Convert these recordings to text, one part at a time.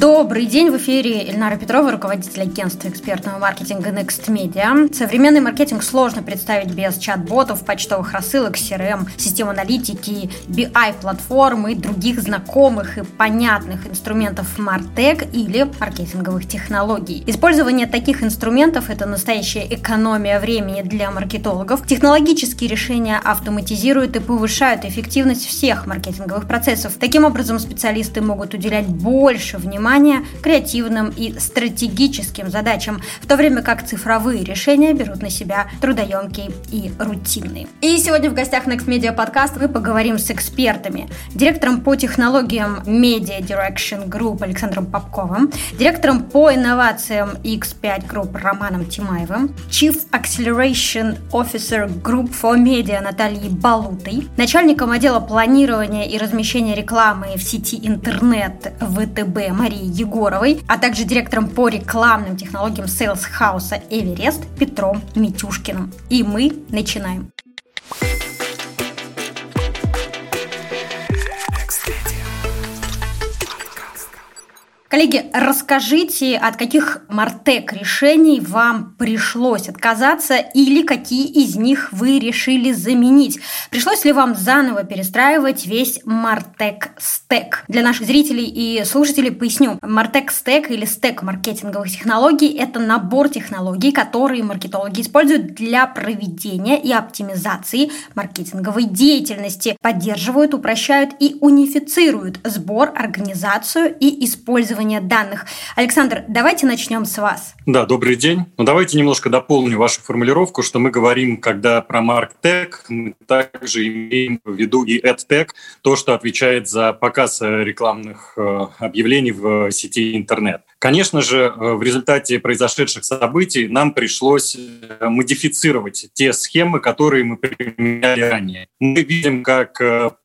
Добрый день, в эфире Ильнара Петрова, руководитель агентства экспертного маркетинга Next Media. Современный маркетинг сложно представить без чат-ботов, почтовых рассылок, CRM, систем аналитики, BI-платформ и других знакомых и понятных инструментов Martech или маркетинговых технологий. Использование таких инструментов – это настоящая экономия времени для маркетологов. Технологические решения автоматизируют и повышают эффективность всех маркетинговых процессов. Таким образом, специалисты могут уделять больше внимания внимание креативным и стратегическим задачам, в то время как цифровые решения берут на себя трудоемкие и рутинные. И сегодня в гостях Next Media Podcast мы поговорим с экспертами, директором по технологиям Media Direction Group Александром Попковым, директором по инновациям X5 Group Романом Тимаевым, Chief Acceleration Officer Group for Media Натальей Балутой, начальником отдела планирования и размещения рекламы в сети интернет ВТБ Марией Егоровой, а также директором по рекламным технологиям Sales House Эверест Петром Митюшкиным. И мы начинаем. Коллеги, расскажите, от каких Мартек решений вам пришлось отказаться или какие из них вы решили заменить? Пришлось ли вам заново перестраивать весь Мартек стек? Для наших зрителей и слушателей поясню. Мартек стек или стек маркетинговых технологий – это набор технологий, которые маркетологи используют для проведения и оптимизации маркетинговой деятельности, поддерживают, упрощают и унифицируют сбор, организацию и использование использования данных. Александр, давайте начнем с вас. Да, добрый день. Ну, давайте немножко дополню вашу формулировку, что мы говорим, когда про MarkTech, мы также имеем в виду и EdTech, то, что отвечает за показ рекламных э, объявлений в сети интернет. Конечно же, э, в результате произошедших событий нам пришлось э, модифицировать те схемы, которые мы применяли ранее. Мы видим, как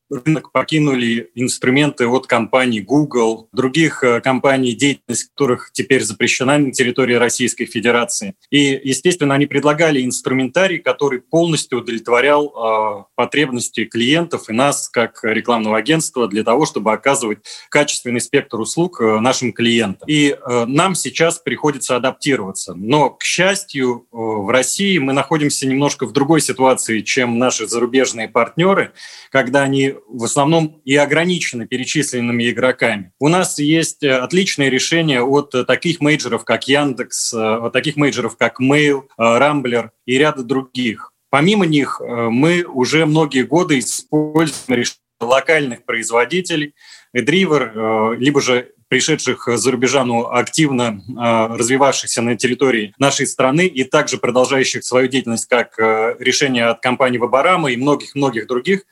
рынок покинули инструменты от компаний Google, других э, компаний, деятельность которых теперь запрещена на территории Российской Федерации. И, естественно, они предлагали инструментарий, который полностью удовлетворял э, потребности клиентов и нас, как рекламного агентства, для того, чтобы оказывать качественный спектр услуг э, нашим клиентам. И э, нам сейчас приходится адаптироваться. Но, к счастью, э, в России мы находимся немножко в другой ситуации, чем наши зарубежные партнеры, когда они в основном и ограничены перечисленными игроками. У нас есть э, отличные решения от э, таких мейджеров, как Яндекс, э, от таких мейджеров, как Mail, Рамблер и ряда других. Помимо них мы уже многие годы используем решения локальных производителей, Эдривер, либо же пришедших за рубежа, но активно развивавшихся на территории нашей страны и также продолжающих свою деятельность как решение от компании Вабарама и многих-многих других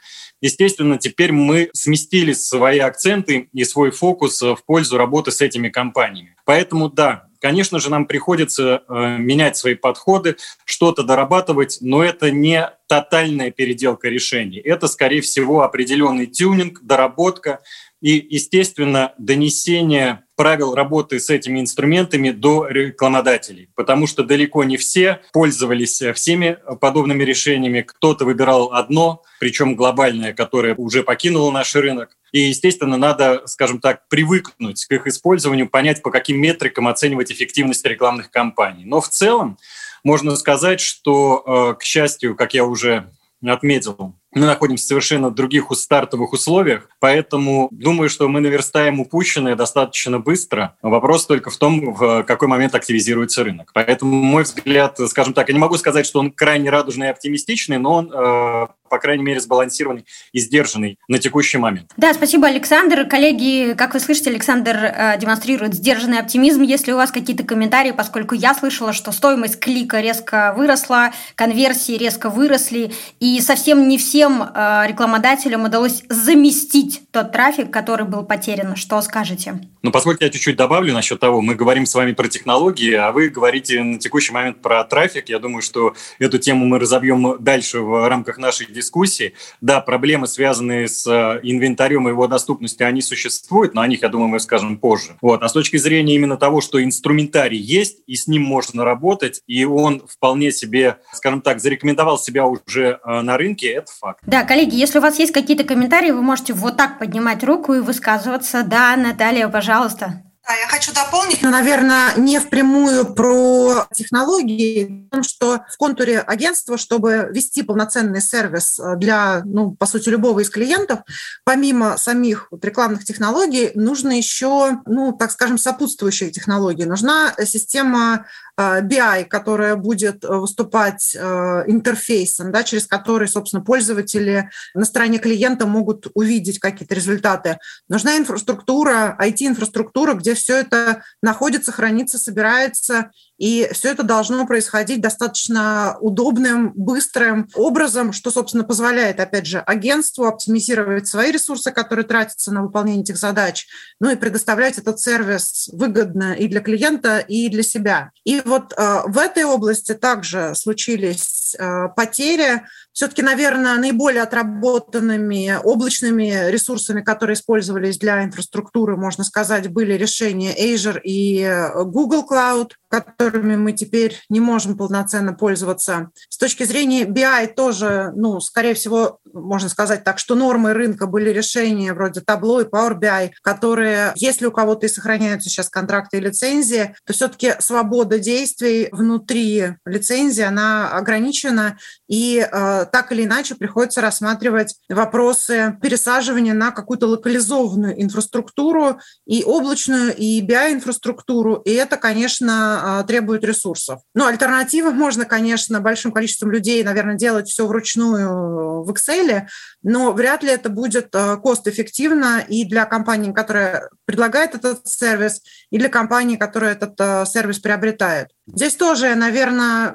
Естественно, теперь мы сместили свои акценты и свой фокус в пользу работы с этими компаниями. Поэтому да, Конечно же, нам приходится э, менять свои подходы, что-то дорабатывать, но это не тотальная переделка решений. Это, скорее всего, определенный тюнинг, доработка и, естественно, донесение правил работы с этими инструментами до рекламодателей, потому что далеко не все пользовались всеми подобными решениями. Кто-то выбирал одно, причем глобальное, которое уже покинуло наш рынок. И, естественно, надо, скажем так, привыкнуть к их использованию, понять, по каким метрикам оценивать эффективность рекламных кампаний. Но в целом можно сказать, что, э, к счастью, как я уже отметил, мы находимся в совершенно других стартовых условиях, поэтому думаю, что мы наверстаем упущенное достаточно быстро. Вопрос только в том, в какой момент активизируется рынок. Поэтому мой взгляд, скажем так, я не могу сказать, что он крайне радужный и оптимистичный, но он э, по крайней мере, сбалансированный и сдержанный на текущий момент. Да, спасибо, Александр. Коллеги, как вы слышите, Александр э, демонстрирует сдержанный оптимизм. Если у вас какие-то комментарии, поскольку я слышала, что стоимость клика резко выросла, конверсии резко выросли, и совсем не всем э, рекламодателям удалось заместить тот трафик, который был потерян. Что скажете? Ну, позвольте я чуть-чуть добавлю насчет того. Мы говорим с вами про технологии, а вы говорите на текущий момент про трафик. Я думаю, что эту тему мы разобьем дальше в рамках нашей дискуссии. Да, проблемы, связанные с э, инвентарем и его доступностью, они существуют, но о них, я думаю, мы скажем позже. Вот. А с точки зрения именно того, что инструментарий есть, и с ним можно работать, и он вполне себе, скажем так, зарекомендовал себя уже э, на рынке, это факт. Да, коллеги, если у вас есть какие-то комментарии, вы можете вот так поднимать руку и высказываться. Да, Наталья, пожалуйста. Да, я хочу дополнить, но, наверное, не впрямую про технологии, потому что в контуре агентства, чтобы вести полноценный сервис для, ну, по сути, любого из клиентов, помимо самих вот рекламных технологий, нужно еще, ну, так скажем, сопутствующие технологии. Нужна система BI, э, которая будет выступать э, интерфейсом, да, через который, собственно, пользователи на стороне клиента могут увидеть какие-то результаты. Нужна инфраструктура, IT-инфраструктура, где все это находится, хранится, собирается и все это должно происходить достаточно удобным, быстрым образом, что, собственно, позволяет, опять же, агентству оптимизировать свои ресурсы, которые тратятся на выполнение этих задач, ну и предоставлять этот сервис выгодно и для клиента, и для себя. И вот э, в этой области также случились э, потери. Все-таки, наверное, наиболее отработанными облачными ресурсами, которые использовались для инфраструктуры, можно сказать, были решения Azure и Google Cloud, которыми мы теперь не можем полноценно пользоваться. С точки зрения BI тоже, ну, скорее всего, можно сказать так, что нормой рынка были решения вроде Tableau и Power BI, которые, если у кого-то и сохраняются сейчас контракты и лицензии, то все-таки свобода действий внутри лицензии, она ограничена, и э, так или иначе приходится рассматривать вопросы пересаживания на какую-то локализованную инфраструктуру, и облачную, и BI-инфраструктуру, и это, конечно, а, требует ресурсов. Но альтернатива можно, конечно, большим количеством людей, наверное, делать все вручную в Excel, но вряд ли это будет а, кост-эффективно и для компании, которая предлагает этот сервис, и для компании, которая этот а, сервис приобретает. Здесь тоже наверное,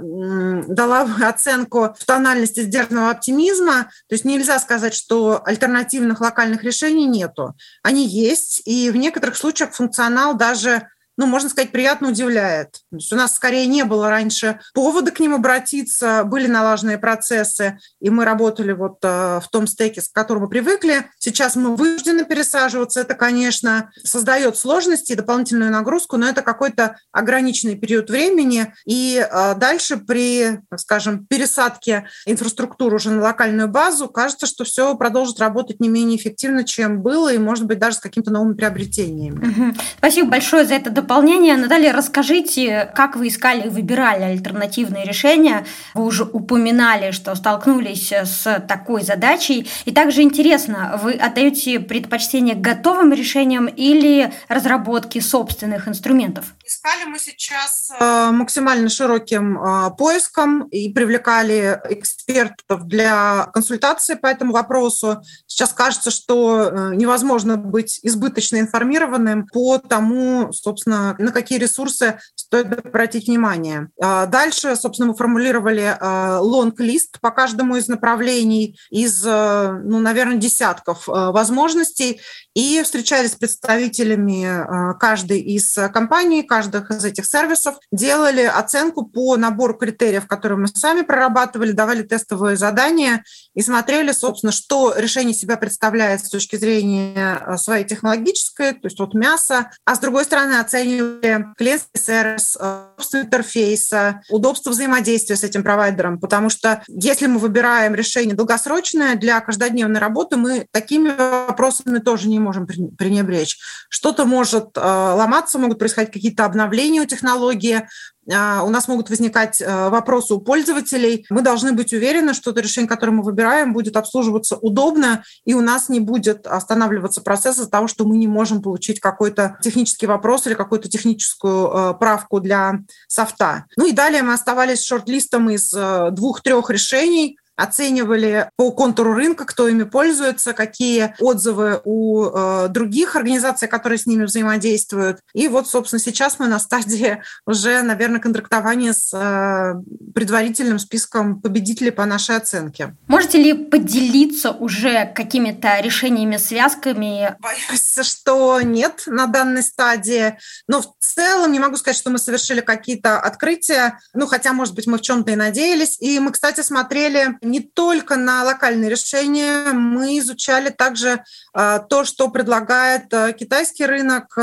дала оценку в тональности сдержанного оптимизма. То есть нельзя сказать, что альтернативных локальных решений нету. Они есть, и в некоторых случаях функционал даже ну, можно сказать, приятно удивляет. То есть у нас скорее не было раньше повода к ним обратиться, были налаженные процессы, и мы работали вот э, в том стеке, к которому привыкли. Сейчас мы вынуждены пересаживаться. Это, конечно, создает сложности и дополнительную нагрузку, но это какой-то ограниченный период времени. И э, дальше при, скажем, пересадке инфраструктуры уже на локальную базу, кажется, что все продолжит работать не менее эффективно, чем было, и, может быть, даже с какими-то новыми приобретениями. Спасибо большое за это дополнение. Наталья, расскажите, как вы искали и выбирали альтернативные решения? Вы уже упоминали, что столкнулись с такой задачей. И также интересно, вы отдаете предпочтение готовым решениям или разработке собственных инструментов? Искали мы сейчас э, максимально широким э, поиском и привлекали экспертов для консультации по этому вопросу. Сейчас кажется, что э, невозможно быть избыточно информированным по тому, собственно, на какие ресурсы стоит обратить внимание. А дальше, собственно, мы формулировали а, лонг-лист по каждому из направлений из, э, ну, наверное, десятков возможностей и встречались с представителями каждой из компаний, каждых из этих сервисов, делали оценку по набору критериев, которые мы сами прорабатывали, давали тестовые задания и смотрели, собственно, что решение себя представляет с точки зрения своей технологической, то есть вот мясо, а с другой стороны оценивали оценивали клиентский сервис, удобство интерфейса, удобство взаимодействия с этим провайдером, потому что если мы выбираем решение долгосрочное для каждодневной работы, мы такими вопросами тоже не можем пренебречь. Что-то может э, ломаться, могут происходить какие-то обновления у технологии, у нас могут возникать э, вопросы у пользователей. Мы должны быть уверены, что это решение, которое мы выбираем, будет обслуживаться удобно, и у нас не будет останавливаться процесс из-за того, что мы не можем получить какой-то технический вопрос или какую-то техническую э, правку для софта. Ну и далее мы оставались шорт-листом из э, двух-трех решений, оценивали по контуру рынка, кто ими пользуется, какие отзывы у э, других организаций, которые с ними взаимодействуют. И вот, собственно, сейчас мы на стадии уже, наверное, контрактования с э, предварительным списком победителей по нашей оценке. Можете ли поделиться уже какими-то решениями, связками? Боюсь, что нет на данной стадии. Но в целом не могу сказать, что мы совершили какие-то открытия. Ну, хотя, может быть, мы в чем-то и надеялись. И мы, кстати, смотрели не только на локальные решения, мы изучали также э, то, что предлагает э, китайский рынок,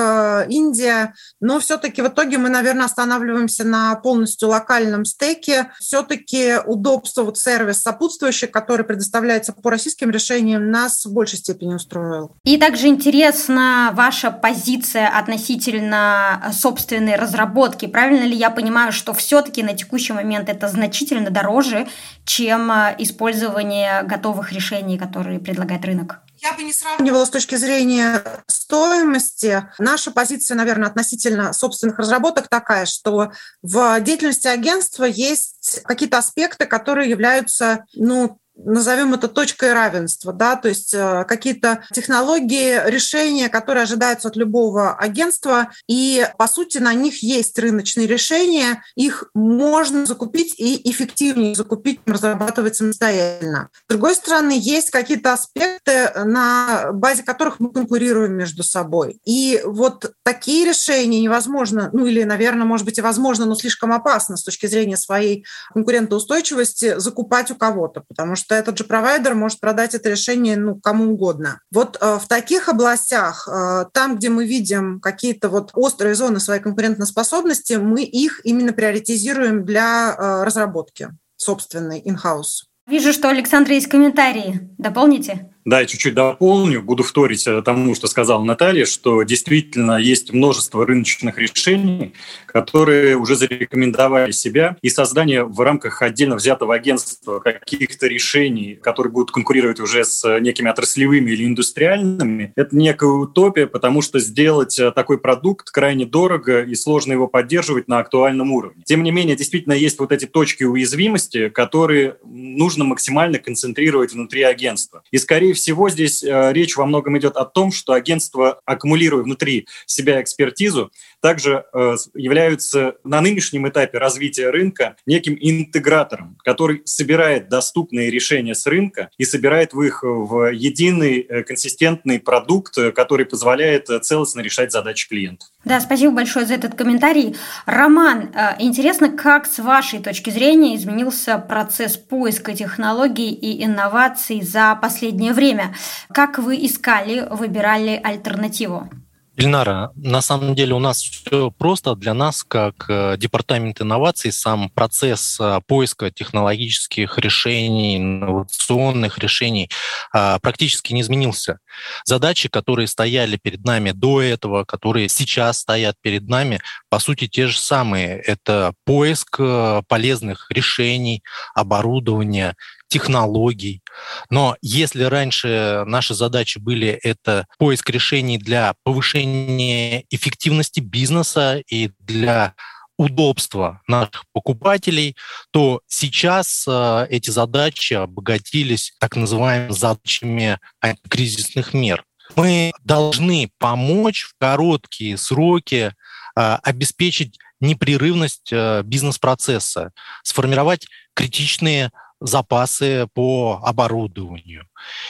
Индия, но все-таки в итоге мы, наверное, останавливаемся на полностью локальном стеке. Все-таки удобство, вот сервис сопутствующий, который предоставляется по российским решениям, нас в большей степени устроил. И также интересна ваша позиция относительно собственной разработки. Правильно ли я понимаю, что все-таки на текущий момент это значительно дороже, чем использование готовых решений, которые предлагает рынок? Я бы не сравнивала с точки зрения стоимости. Наша позиция, наверное, относительно собственных разработок такая, что в деятельности агентства есть какие-то аспекты, которые являются ну, назовем это точкой равенства, да, то есть э, какие-то технологии, решения, которые ожидаются от любого агентства, и, по сути, на них есть рыночные решения, их можно закупить и эффективнее закупить, разрабатывать самостоятельно. С другой стороны, есть какие-то аспекты, на базе которых мы конкурируем между собой. И вот такие решения невозможно, ну или, наверное, может быть и возможно, но слишком опасно с точки зрения своей конкурентоустойчивости закупать у кого-то, потому что что этот же провайдер может продать это решение ну, кому угодно. Вот э, в таких областях, э, там, где мы видим какие-то вот острые зоны своей конкурентоспособности, мы их именно приоритизируем для э, разработки собственной in-house. Вижу, что у Александра есть комментарии. Дополните? Да, чуть-чуть дополню, буду вторить э, тому, что сказала Наталья, что действительно есть множество рыночных решений, которые уже зарекомендовали себя, и создание в рамках отдельно взятого агентства каких-то решений, которые будут конкурировать уже с некими отраслевыми или индустриальными, это некая утопия, потому что сделать э, такой продукт крайне дорого и сложно его поддерживать на актуальном уровне. Тем не менее, действительно есть вот эти точки уязвимости, которые нужно максимально концентрировать внутри агентства. И, скорее всего, здесь э, речь во многом идет о том, что агентство, аккумулируя внутри себя экспертизу, также э, являются на нынешнем этапе развития рынка неким интегратором, который собирает доступные решения с рынка и собирает их в единый э, консистентный продукт, который позволяет целостно решать задачи клиентов. Да, спасибо большое за этот комментарий. Роман, интересно, как с вашей точки зрения изменился процесс поиска технологий и инноваций за последнее время. Как вы искали, выбирали альтернативу? Ильнара, на самом деле у нас все просто. Для нас, как э, департамент инноваций, сам процесс э, поиска технологических решений, инновационных решений э, практически не изменился. Задачи, которые стояли перед нами до этого, которые сейчас стоят перед нами, по сути, те же самые. Это поиск полезных решений, оборудования, технологий. Но если раньше наши задачи были это поиск решений для повышения эффективности бизнеса и для удобства наших покупателей, то сейчас э, эти задачи обогатились так называемыми задачами антикризисных мер. Мы должны помочь в короткие сроки э, обеспечить непрерывность э, бизнес-процесса, сформировать критичные запасы по оборудованию.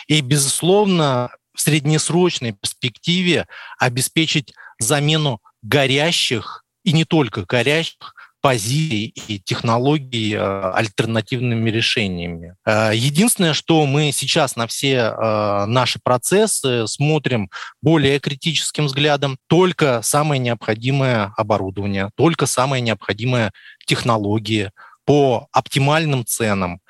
И, безусловно, в среднесрочной перспективе обеспечить замену горящих и не только горящих позиций и технологий э, альтернативными решениями. Э, единственное, что мы сейчас на все э, наши процессы смотрим более критическим взглядом, только самое необходимое оборудование, только самые необходимые технологии, по оптимальным ценам.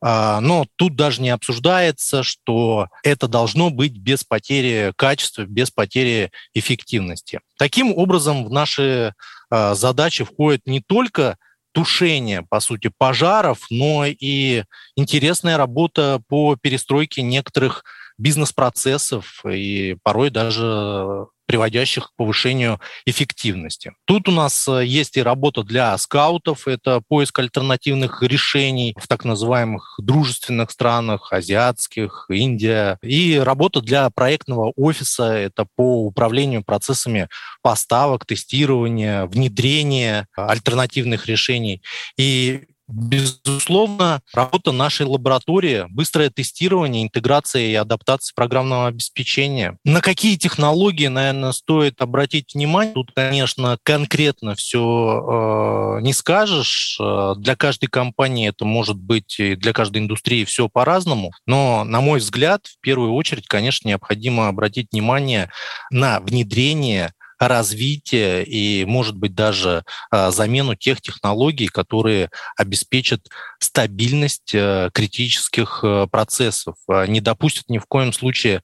А, но тут даже не обсуждается, что это должно быть без потери качества, без потери эффективности. Таким образом, в наши а, задачи входит не только тушение, по сути, пожаров, но и интересная работа по перестройке некоторых бизнес-процессов и порой даже приводящих к повышению эффективности. Тут у нас э, есть и работа для скаутов, это поиск альтернативных решений в так называемых дружественных странах, азиатских, Индия, и работа для проектного офиса, это по управлению процессами поставок, тестирования, внедрения альтернативных решений. И Безусловно, работа нашей лаборатории, быстрое тестирование, интеграция и адаптация программного обеспечения. На какие технологии, наверное, стоит обратить внимание? Тут, конечно, конкретно все э, не скажешь. Э, для каждой компании это может быть, и для каждой индустрии все по-разному. Но, на мой взгляд, в первую очередь, конечно, необходимо обратить внимание на внедрение развитие и, может быть, даже а, замену тех технологий, которые обеспечат стабильность э, критических э, процессов, а, не допустят ни в коем случае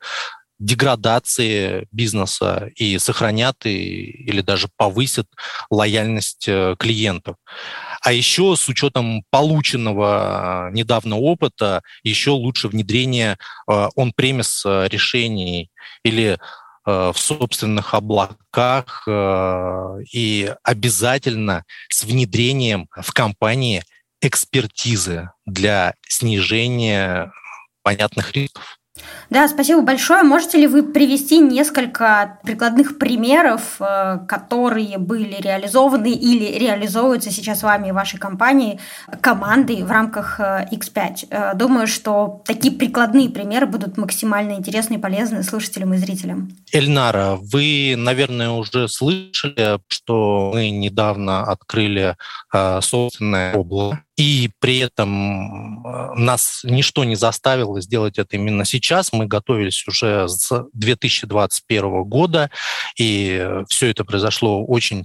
деградации бизнеса и сохранят и, или даже повысят лояльность э, клиентов. А еще с учетом полученного недавно опыта, еще лучше внедрение он-премис решений или в собственных облаках э, и обязательно с внедрением в компании экспертизы для снижения понятных рисков. Да, спасибо большое. Можете ли вы привести несколько прикладных примеров, э, которые были реализованы или реализовываются сейчас вами и вашей компанией, командой в рамках X5? Э, думаю, что такие прикладные примеры будут максимально интересны и полезны слушателям и зрителям. Эльнара, вы, наверное, уже слышали, что мы недавно открыли э, собственное облако и при этом э, нас ничто не заставило сделать это именно сейчас. Мы готовились уже с 2021 года, и все это произошло очень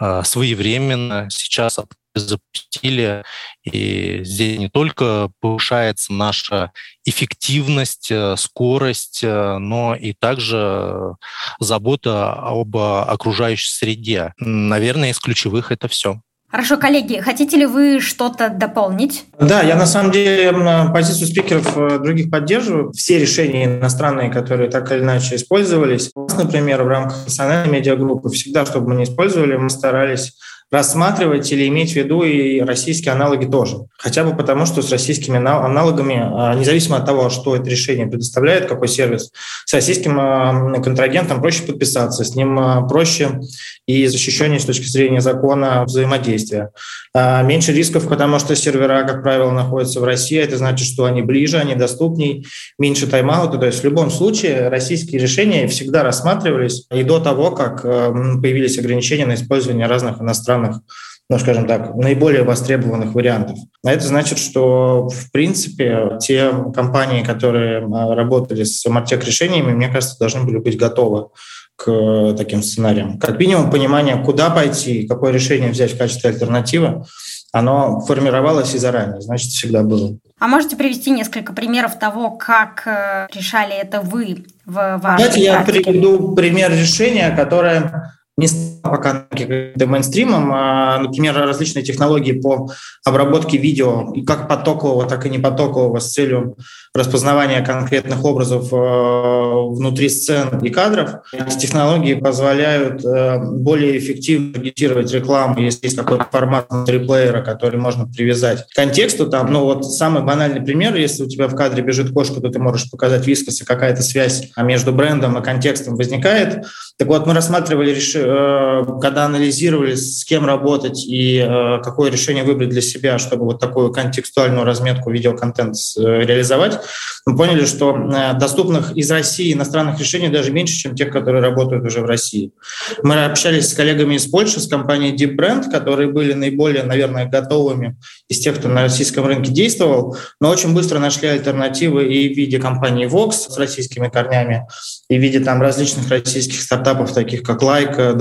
э, своевременно. Сейчас запустили, и здесь не только повышается наша эффективность, э, скорость, но и также забота об окружающей среде. Наверное, из ключевых это все. Хорошо, коллеги, хотите ли вы что-то дополнить? Да, я на самом деле позицию спикеров э, других поддерживаю. Все решения иностранные, которые так или иначе использовались, например, в рамках национальной медиагруппы, всегда, чтобы мы не использовали, мы старались рассматривать или иметь в виду и российские аналоги тоже. Хотя бы потому, что с российскими аналогами, а, независимо от того, что это решение предоставляет, какой сервис, с российским а, контрагентом проще подписаться, с ним а, проще и защищеннее с точки зрения закона взаимодействия. Меньше рисков, потому что сервера, как правило, находятся в России, это значит, что они ближе, они доступней, меньше тайм-аута. То есть в любом случае российские решения всегда рассматривались и до того, как появились ограничения на использование разных иностранных самых ну, скажем так, наиболее востребованных вариантов. А это значит, что, в принципе, те компании, которые работали с Мартек решениями, мне кажется, должны были быть готовы к таким сценариям. Как минимум, понимание, куда пойти, какое решение взять в качестве альтернативы, оно формировалось и заранее, значит, всегда было. А можете привести несколько примеров того, как э, решали это вы в вашей Давайте практике? я приведу пример решения, которое не пока каким-то мейнстримом, а, например, различные технологии по обработке видео, как потокового, так и непотокового с целью распознавания конкретных образов э, внутри сцен и кадров. Эти технологии позволяют э, более эффективно таргетировать рекламу, если есть какой-то формат внутри который можно привязать к контексту. Там, ну вот самый банальный пример, если у тебя в кадре бежит кошка, то ты можешь показать вискос, и какая-то связь между брендом и контекстом возникает. Так вот, мы рассматривали решение Э, когда анализировали, с кем работать и э, какое решение выбрать для себя, чтобы вот такую контекстуальную разметку видеоконтент э, реализовать, мы поняли, что доступных из России иностранных решений даже меньше, чем тех, которые работают уже в России. Мы общались с коллегами из Польши, с компанией Deep Brand, которые были наиболее, наверное, готовыми из тех, кто на российском рынке действовал, но очень быстро нашли альтернативы и в виде компании Vox с российскими корнями, и в виде там различных российских стартапов, таких как Like,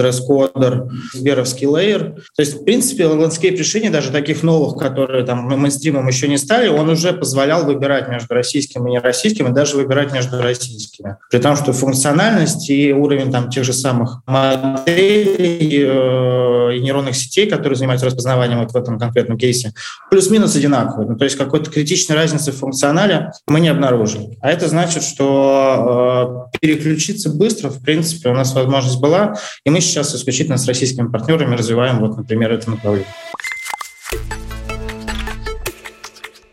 дресс-кодер, сберовский Layer. То есть, в принципе, landscape решений, даже таких новых, которые там мейнстримом еще не стали, он уже позволял выбирать между российским и нероссийским, и даже выбирать между российскими. При том, что функциональность и уровень там тех же самых моделей э, и нейронных сетей, которые занимаются распознаванием вот в этом конкретном кейсе, плюс-минус одинаковые. Ну, то есть какой-то критичной разницы в функционале мы не обнаружили. А это значит, что э, переключиться быстро, в принципе, у нас возможность была, и мы сейчас исключительно с российскими партнерами развиваем, вот, например, это направление.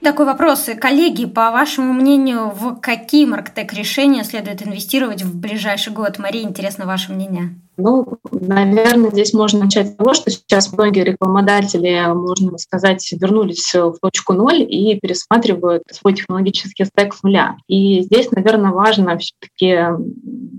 Такой вопрос. Коллеги, по вашему мнению, в какие маркетек решения следует инвестировать в ближайший год? Мария, интересно ваше мнение. Ну, наверное, здесь можно начать с того, что сейчас многие рекламодатели, можно сказать, вернулись в точку ноль и пересматривают свой технологический стек с нуля. И здесь, наверное, важно все-таки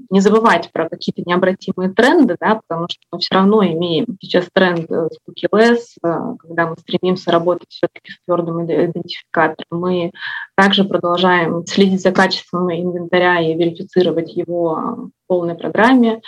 не забывать про какие-то необратимые тренды, да, потому что мы все равно имеем сейчас тренд cookie-less, когда мы стремимся работать все-таки с твердым идентификатором. Мы также продолжаем следить за качеством инвентаря и верифицировать его полной программе.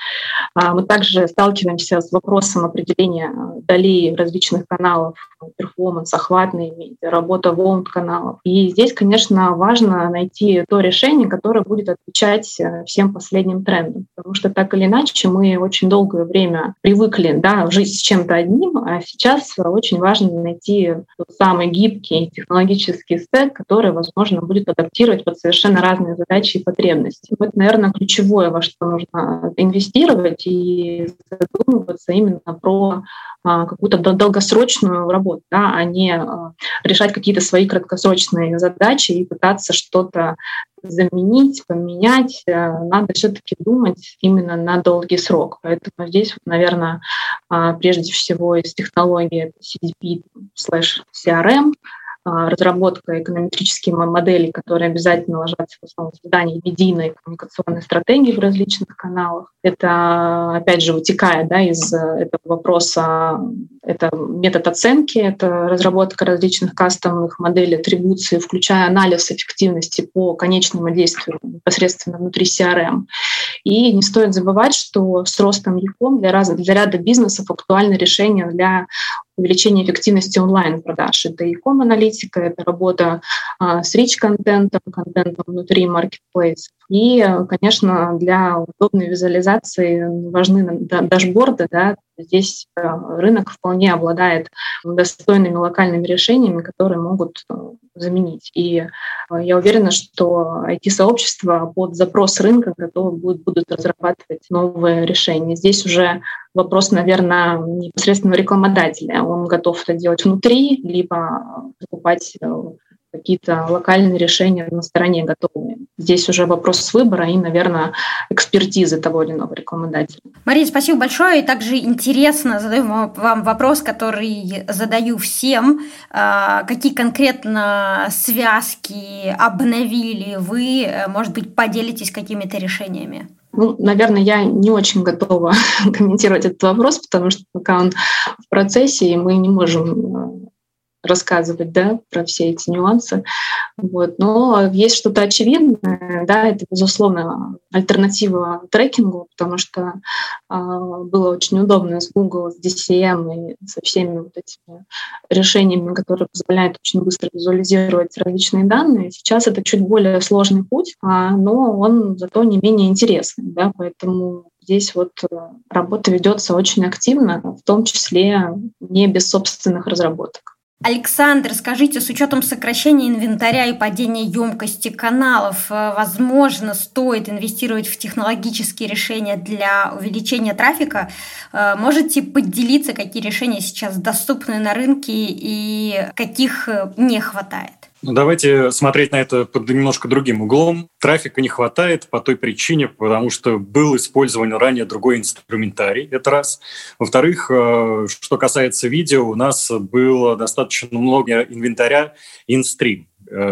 А, мы также сталкиваемся с вопросом определения долей различных каналов, перформанс, охватные медиа, работа волн каналов. И здесь, конечно, важно найти то решение, которое будет отвечать э, всем последним трендам. Потому что так или иначе мы очень долгое время привыкли да, жить с чем-то одним, а сейчас очень важно найти тот самый гибкий технологический стек, который, возможно, будет адаптировать под совершенно разные задачи и потребности. Это, наверное, ключевое, во что нужно инвестировать и задумываться именно про а, какую-то долгосрочную работу, да, а не а, решать какие-то свои краткосрочные задачи и пытаться что-то заменить, поменять. Э, надо все-таки думать именно на долгий срок. Поэтому здесь, наверное, а, прежде всего из технологии CDP слэш CRM, разработка эконометрических моделей, которые обязательно ложатся в основу создания медийной коммуникационной стратегии в различных каналах. Это, опять же, вытекает да, из этого вопроса, это метод оценки, это разработка различных кастомных моделей атрибуции, включая анализ эффективности по конечному действию непосредственно внутри CRM. И не стоит забывать, что с ростом ЯКОМ для, раз, для ряда бизнесов актуальны решения для увеличения эффективности онлайн-продаж. Это и ком-аналитика, это работа а, с рич-контентом, контентом внутри маркетплейсов. И, конечно, для удобной визуализации важны дашборды. Да. Здесь а, рынок вполне обладает достойными локальными решениями, которые могут а, заменить. И я уверена, что IT-сообщество под запрос рынка готовы будут, будут разрабатывать новые решения. Здесь уже вопрос, наверное, непосредственно рекламодателя. Он готов это делать внутри, либо покупать э, какие-то локальные решения на стороне готовые. Здесь уже вопрос выбора и, наверное, экспертизы того или иного рекламодателя. Мария, спасибо большое. И также интересно задаю вам вопрос, который задаю всем. А, какие конкретно связки обновили вы? Может быть, поделитесь какими-то решениями? Ну, наверное, я не очень готова комментировать этот вопрос, потому что пока он в процессе, и мы не можем э, рассказывать да, про все эти нюансы. Вот. Но есть что-то очевидное, да, это, безусловно, альтернатива трекингу, потому что э, было очень удобно с Google, с DCM и со всеми вот этими решениями, которые позволяют очень быстро визуализировать различные данные. Сейчас это чуть более сложный путь, а, но он зато не менее интересный, да, поэтому здесь вот э, работа ведется очень активно, в том числе не без собственных разработок. Александр, скажите, с учетом сокращения инвентаря и падения емкости каналов, э, возможно, стоит инвестировать в технологические решения для увеличения трафика? Э, можете поделиться, какие решения сейчас доступны на рынке и каких э, не хватает? Ну, давайте смотреть на это под немножко другим углом. Трафика не хватает по той причине, потому что был использован ранее другой инструментарий, это раз. Во-вторых, э, что касается видео, у нас было достаточно много инвентаря инстрим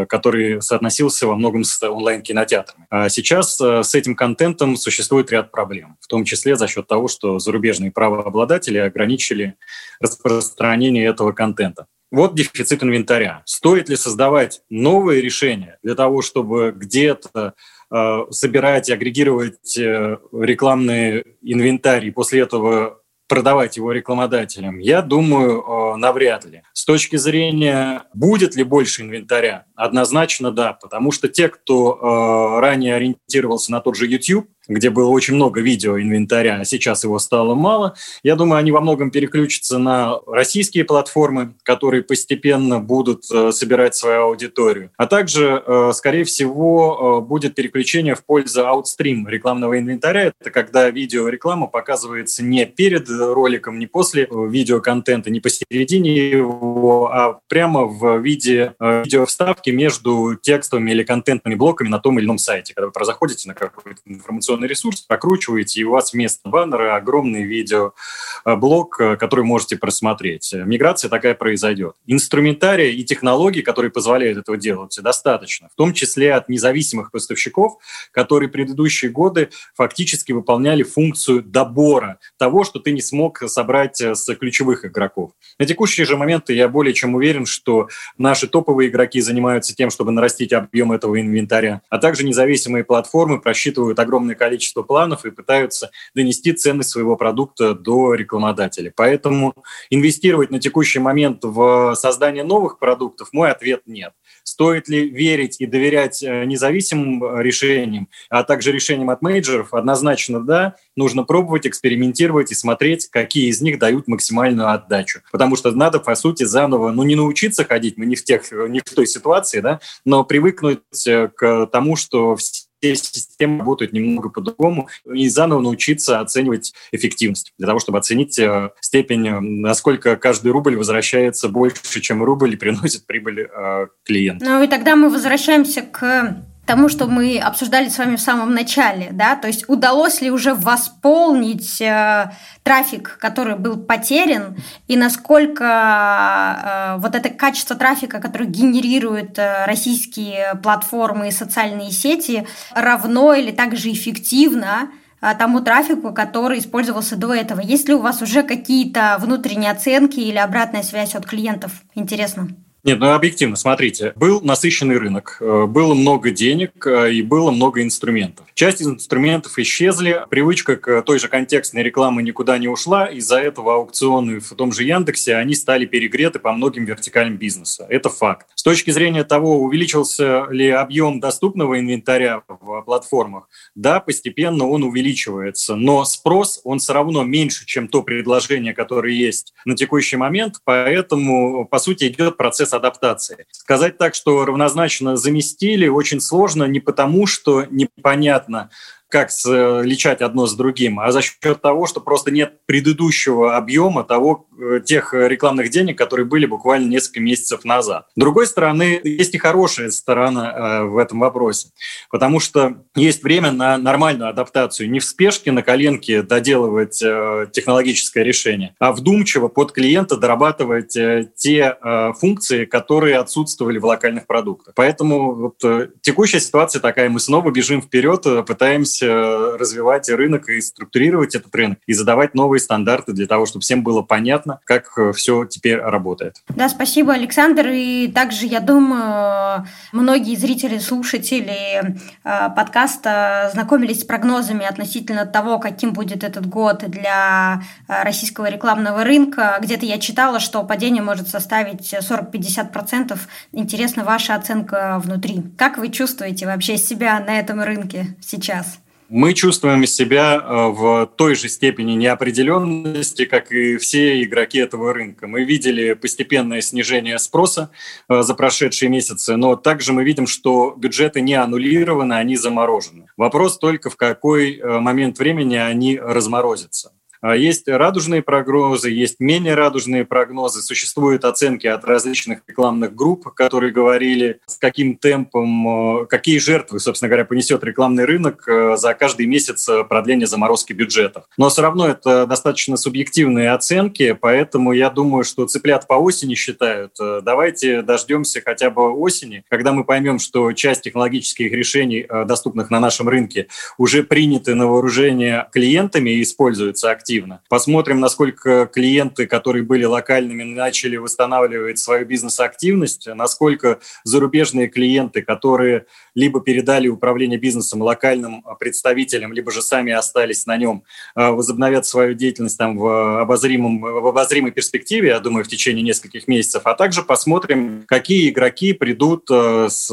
который соотносился во многом с онлайн-кинотеатрами. А сейчас э, с этим контентом существует ряд проблем, в том числе за счет того, что зарубежные правообладатели ограничили распространение этого контента. Вот дефицит инвентаря. Стоит ли создавать новые решения для того, чтобы где-то э, собирать и агрегировать э, рекламный инвентарь и после этого продавать его рекламодателям? Я думаю, э, навряд ли. С точки зрения, будет ли больше инвентаря? Однозначно да, потому что те, кто э, ранее ориентировался на тот же YouTube, где было очень много видео инвентаря, а сейчас его стало мало. Я думаю, они во многом переключатся на российские платформы, которые постепенно будут э, собирать свою аудиторию. А также, э, скорее всего, э, будет переключение в пользу аутстрим рекламного инвентаря. Это когда видеореклама показывается не перед роликом, не после видеоконтента, не посередине его, а прямо в виде видеовставки между текстовыми или контентными блоками на том или ином сайте. Когда вы заходите на какой-то информационный определенный ресурс, прокручиваете, и у вас вместо баннера огромный видеоблог, который можете просмотреть. Миграция такая произойдет. Инструментария и технологий, которые позволяют этого делать, достаточно, в том числе от независимых поставщиков, которые предыдущие годы фактически выполняли функцию добора того, что ты не смог собрать с ключевых игроков. На текущие же моменты я более чем уверен, что наши топовые игроки занимаются тем, чтобы нарастить объем этого инвентаря, а также независимые платформы просчитывают огромное количество планов и пытаются донести ценность своего продукта до рекламодателя. Поэтому инвестировать на текущий момент в создание новых продуктов, мой ответ нет. Стоит ли верить и доверять э, независимым э, решениям, а также решениям от менеджеров? Однозначно да. Нужно пробовать, экспериментировать и смотреть, какие из них дают максимальную отдачу. Потому что надо, по сути, заново, ну, не научиться ходить, мы не в, тех, не в той ситуации, да, но привыкнуть э, к тому, что все системы работают немного по-другому, и заново научиться оценивать эффективность, для того, чтобы оценить э, степень, э, насколько каждый рубль возвращается больше, чем рубль и приносит прибыль э, клиенту. Ну и тогда мы возвращаемся к тому, что мы обсуждали с вами в самом начале, да, то есть удалось ли уже восполнить э, трафик, который был потерян, и насколько э, вот это качество трафика, который генерируют э, российские платформы и социальные сети, равно или также эффективно э, тому трафику, который использовался до этого. Есть ли у вас уже какие-то внутренние оценки или обратная связь от клиентов? Интересно. Нет, ну объективно, смотрите, был насыщенный рынок, э, было много денег э, и было много инструментов. Часть инструментов исчезли, привычка к той же контекстной рекламы никуда не ушла, из-за этого аукционы в том же Яндексе, они стали перегреты по многим вертикалям бизнеса. Это факт. С точки зрения того, увеличился ли объем доступного инвентаря в платформах, да, постепенно он увеличивается, но спрос, он все равно меньше, чем то предложение, которое есть на текущий момент, поэтому, по сути, идет процесс процесс адаптации. Сказать так, что равнозначно заместили, очень сложно не потому, что непонятно, как сличать одно с другим, а за счет того, что просто нет предыдущего объема того, э, тех рекламных денег, которые были буквально несколько месяцев назад. С другой стороны, есть и хорошая сторона э, в этом вопросе, потому что есть время на нормальную адаптацию, не в спешке на коленке доделывать э, технологическое решение, а вдумчиво под клиента дорабатывать те функции, которые отсутствовали в локальных продуктах. Поэтому вот текущая ситуация такая, мы снова бежим вперед, пытаемся Э, развивать рынок и структурировать этот рынок, и задавать новые стандарты для того, чтобы всем было понятно, как э, все теперь работает. Да, спасибо, Александр. И также, я думаю, многие зрители, слушатели э, подкаста знакомились с прогнозами относительно того, каким будет этот год для российского рекламного рынка. Где-то я читала, что падение может составить 40-50%. Интересна ваша оценка внутри. Как вы чувствуете вообще себя на этом рынке сейчас? Мы чувствуем себя э, в той же степени неопределенности, как и все игроки этого рынка. Мы видели постепенное снижение спроса э, за прошедшие месяцы, но также мы видим, что бюджеты не аннулированы, они заморожены. Вопрос только в какой э, момент времени они разморозятся. А есть радужные прогнозы, есть менее радужные прогнозы. Существуют оценки от различных рекламных групп, которые говорили, с каким темпом, э, какие жертвы, собственно говоря, понесет рекламный рынок э, за каждый месяц э, продления заморозки бюджетов. Но все равно это достаточно субъективные оценки, поэтому я думаю, что цыплят по осени считают. Давайте дождемся хотя бы осени, когда мы поймем, что часть технологических решений, доступных на нашем рынке, уже приняты на вооружение клиентами и используются активно активно. Посмотрим, насколько клиенты, которые были локальными, начали восстанавливать свою бизнес-активность, насколько зарубежные клиенты, которые либо передали управление бизнесом локальным представителям, либо же сами остались на нем, а, возобновят свою деятельность там в, обозримом, в обозримой перспективе, я думаю, в течение нескольких месяцев, а также посмотрим, какие игроки придут а, с,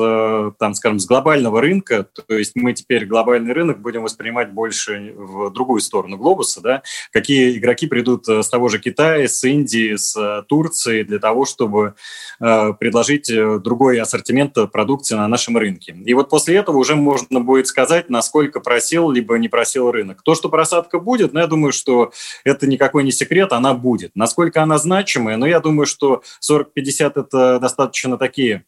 там, скажем, с глобального рынка, то есть мы теперь глобальный рынок будем воспринимать больше в другую сторону глобуса, да, какие игроки придут э, с того же Китая, с Индии, с э, Турции для того, чтобы э, предложить другой ассортимент продукции на нашем рынке. И вот после этого уже можно будет сказать, насколько просел либо не просел рынок. То, что просадка будет, ну, я думаю, что это никакой не секрет, она будет. Насколько она значимая, но ну, я думаю, что 40-50 – это достаточно такие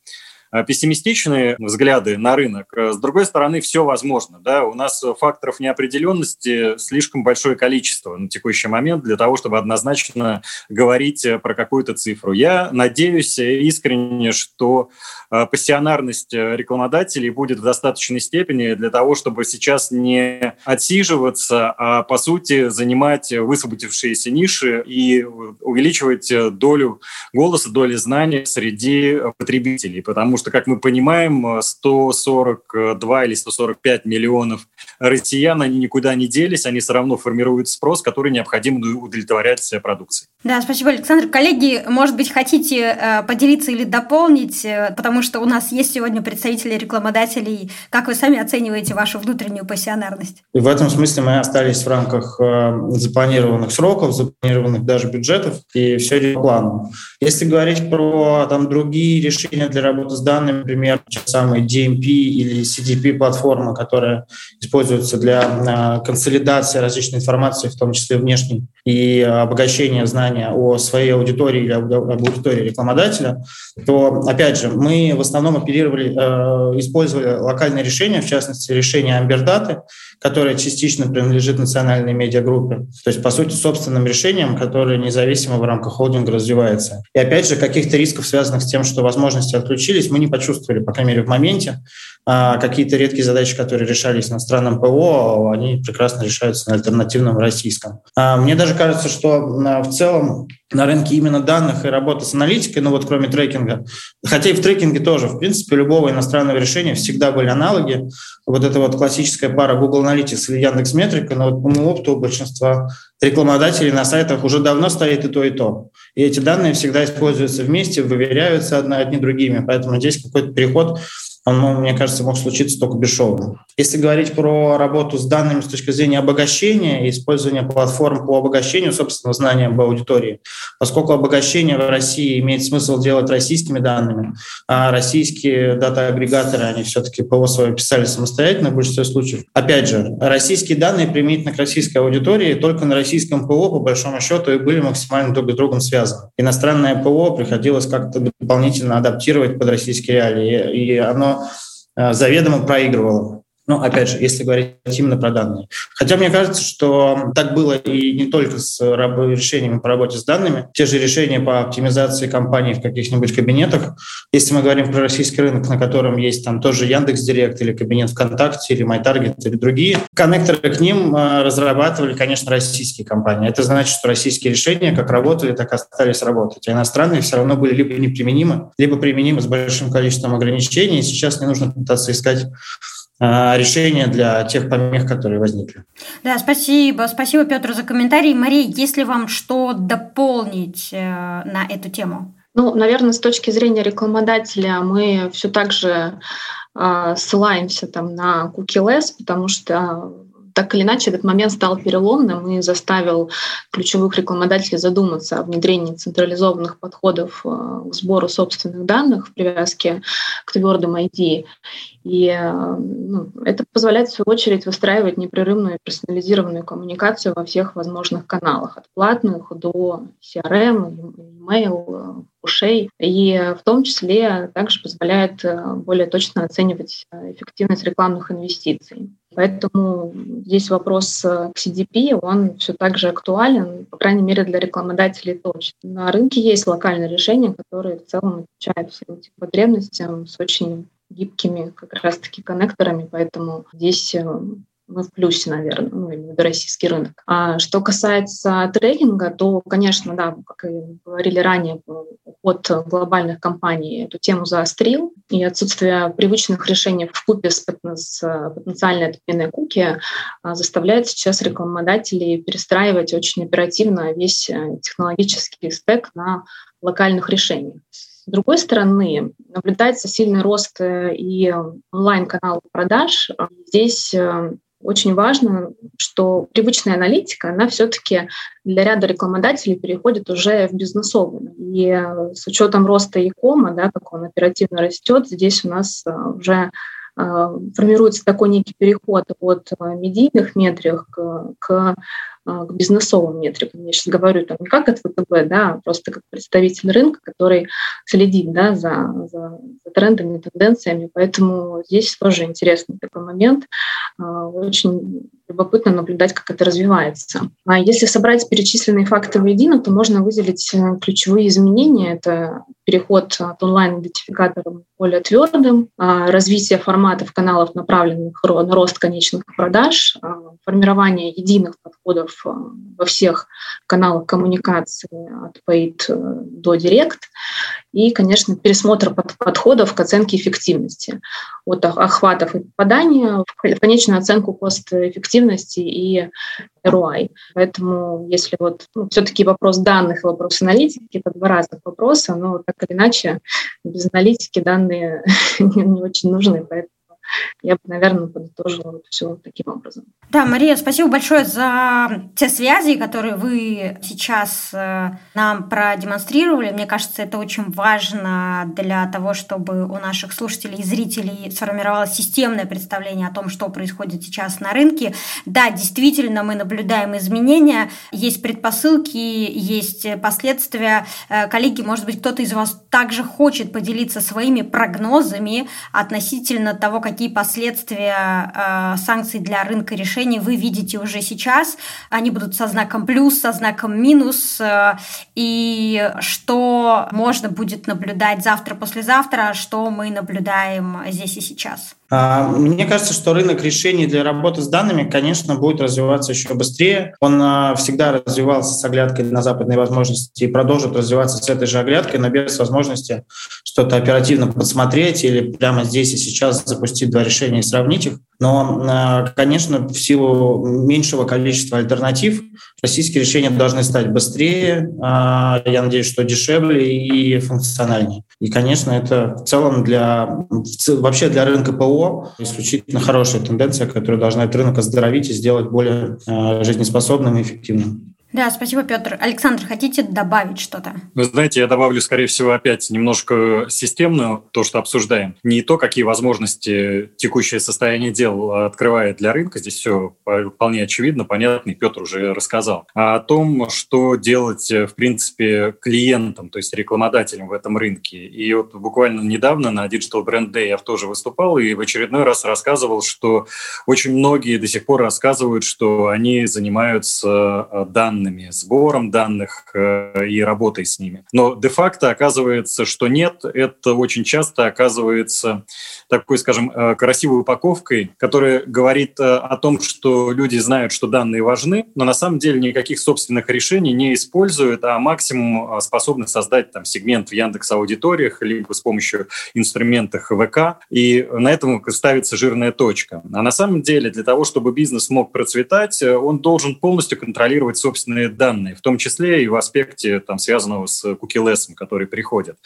пессимистичные взгляды на рынок. С другой стороны, все возможно. Да? У нас факторов неопределенности слишком большое количество на текущий момент для того, чтобы однозначно говорить про какую-то цифру. Я надеюсь искренне, что пассионарность рекламодателей будет в достаточной степени для того, чтобы сейчас не отсиживаться, а по сути занимать высвободившиеся ниши и увеличивать долю голоса, долю знаний среди потребителей. Потому что, как мы понимаем, 142 или 145 миллионов россиян, они никуда не делись, они все равно формируют спрос, который необходимо удовлетворять продукцией. Да, спасибо, Александр. Коллеги, может быть, хотите э, поделиться или дополнить, э, потому что у нас есть сегодня представители рекламодателей. Как вы сами оцениваете вашу внутреннюю пассионарность? И в этом смысле мы остались в рамках э, запланированных сроков, запланированных даже бюджетов, и все идет по плану. Если говорить про там, другие решения для работы с данными, например, те самые DMP или CDP-платформы, которые используются для консолидации различной информации, в том числе внешней, и обогащения знания о своей аудитории или об аудитории рекламодателя, то, опять же, мы в основном оперировали, э, использовали локальные решения, в частности, решение Амбердаты, которое частично принадлежит национальной медиагруппе. То есть, по сути, собственным решением, которое независимо в рамках холдинга развивается. И, опять же, каких-то рисков, связанных с тем, что возможности отключились, мы не почувствовали, по крайней мере, в моменте. А какие-то редкие задачи, которые решались на странном ПО, они прекрасно решаются на альтернативном российском. А мне даже кажется, что а, в целом на рынке именно данных и работы с аналитикой, ну вот кроме трекинга, хотя и в трекинге тоже, в принципе, любого иностранного решения всегда были аналоги. Вот это вот классическая пара Google Analytics или Яндекс Метрика, но вот по моему опыту у большинства рекламодателей на сайтах уже давно стоит и то, и то. И эти данные всегда используются вместе, выверяются одни, другими. Поэтому здесь какой-то переход он, мне кажется, мог случиться только бесшовно. Если говорить про работу с данными с точки зрения обогащения и использования платформ по обогащению собственного знания об аудитории, поскольку обогащение в России имеет смысл делать российскими данными, а российские дата-агрегаторы, они все-таки ПО свое писали самостоятельно в большинстве случаев. Опять же, российские данные применительно к российской аудитории только на российском ПО, по большому счету, и были максимально друг с другом связаны. Иностранное ПО приходилось как-то дополнительно адаптировать под российские реалии, и оно Э, заведомо проигрывало. Ну, опять же, если говорить именно про данные. Хотя мне кажется, что так было и не только с решениями по работе с данными. Те же решения по оптимизации компаний в каких-нибудь кабинетах. Если мы говорим про российский рынок, на котором есть там тоже Яндекс Директ или кабинет ВКонтакте или MyTarget или другие, коннекторы к ним э, разрабатывали, конечно, российские компании. Это значит, что российские решения как работали, так и остались работать. А иностранные все равно были либо неприменимы, либо применимы с большим количеством ограничений. И сейчас не нужно пытаться искать решения для тех помех, которые возникли. Да, спасибо. Спасибо, Петр, за комментарий. Мария, есть ли вам что дополнить э, на эту тему? Ну, наверное, с точки зрения рекламодателя мы все так же э, ссылаемся там на cookie-less, потому что так или иначе этот момент стал переломным и заставил ключевых рекламодателей задуматься о внедрении централизованных подходов э, к сбору собственных данных в привязке к твердым ID. И э, ну, это позволяет, в свою очередь, выстраивать непрерывную персонализированную коммуникацию во всех возможных каналах, от платных до CRM, email, ушей. И в том числе также позволяет э, более точно оценивать эффективность рекламных инвестиций. Поэтому здесь вопрос к CDP, он все так же актуален, по крайней мере, для рекламодателей точно. На рынке есть локальные решения, которые в целом отвечают всем этим потребностям с очень гибкими как раз-таки коннекторами, поэтому здесь э, в плюсе, наверное, ну, именно российский рынок. А что касается трекинга, то, конечно, да, как и говорили ранее, уход глобальных компаний эту тему заострил, и отсутствие привычных решений в купе с, с потенциальной отменой куки а, заставляет сейчас рекламодателей перестраивать очень оперативно весь э, технологический стек на локальных решениях. С другой стороны, наблюдается сильный рост э, и онлайн-каналов продаж. Здесь э, очень важно, что привычная аналитика, она все-таки для ряда рекламодателей переходит уже в бизнесовую. И э, с учетом роста e-кома, да, как он оперативно растет, здесь у нас уже формируется такой некий переход от медийных метрик к к бизнесовым метрикам. Я сейчас говорю там не как от ВТБ, да, а просто как представитель рынка, который следит да, за, за, за трендами, тенденциями. Поэтому здесь тоже интересный такой момент. Очень любопытно наблюдать, как это развивается. А если собрать перечисленные факты воедино, то можно выделить э, ключевые изменения. Это переход от онлайн-идентификаторов более твердым, а, развитие форматов каналов, направленных на рост конечных продаж, а, формирование единых подходов а, во всех каналах коммуникации от paid э, до директ и, конечно, пересмотр подходов к оценке эффективности от охватов и попадания в конечную оценку кост-эффективности и ROI. Поэтому если вот ну, все-таки вопрос данных вопрос аналитики, это два разных вопроса, но так или иначе без аналитики данные не очень нужны, поэтому я бы, наверное, подытожила вот все таким образом. Да, Мария, спасибо большое за те связи, которые вы сейчас э, нам продемонстрировали. Мне кажется, это очень важно для того, чтобы у наших слушателей и зрителей сформировалось системное представление о том, что происходит сейчас на рынке. Да, действительно, мы наблюдаем изменения, есть предпосылки, есть последствия. Э, коллеги, может быть, кто-то из вас также хочет поделиться своими прогнозами относительно того, какие последствия э, санкций для рынка решений вы видите уже сейчас. Они будут со знаком плюс, со знаком минус. Э, и что можно будет наблюдать завтра-послезавтра, что мы наблюдаем здесь и сейчас. А, мне кажется, что рынок решений для работы с данными, конечно, будет развиваться еще быстрее. Он а, всегда развивался с оглядкой на западные возможности и продолжит развиваться с этой же оглядкой, но без возможности что-то оперативно подсмотреть или прямо здесь и сейчас запустить два решения и сравнить их. Но, а, конечно, в силу меньшего количества альтернатив российские решения должны стать быстрее, я надеюсь, что дешевле и функциональнее. И, конечно, это в целом для вообще для рынка ПО исключительно хорошая тенденция, которая должна этот рынок оздоровить и сделать более э, жизнеспособным и эффективным. Да, спасибо, Петр. Александр, хотите добавить что-то? Вы знаете, я добавлю, скорее всего, опять немножко системную то, что обсуждаем. Не то, какие возможности текущее состояние дел открывает для рынка, здесь все вполне очевидно, понятно, и Петр уже рассказал, а о том, что делать, в принципе, клиентам, то есть рекламодателям в этом рынке. И вот буквально недавно на Digital Brand Day я тоже выступал и в очередной раз рассказывал, что очень многие до сих пор рассказывают, что они занимаются э, данными данными, сбором данных э, и работой с ними. Но де-факто оказывается, что нет, это очень часто оказывается такой, скажем, э, красивой упаковкой, которая говорит э, о том, что люди знают, что данные важны, но на самом деле никаких собственных решений не используют, а максимум способны создать там сегмент в Яндекс аудиториях либо с помощью инструментов ВК, и на этом ставится жирная точка. А на самом деле для того, чтобы бизнес мог процветать, он должен полностью контролировать собственные собственные данные, в том числе и в аспекте, там, связанного с кукилесом, который приходит.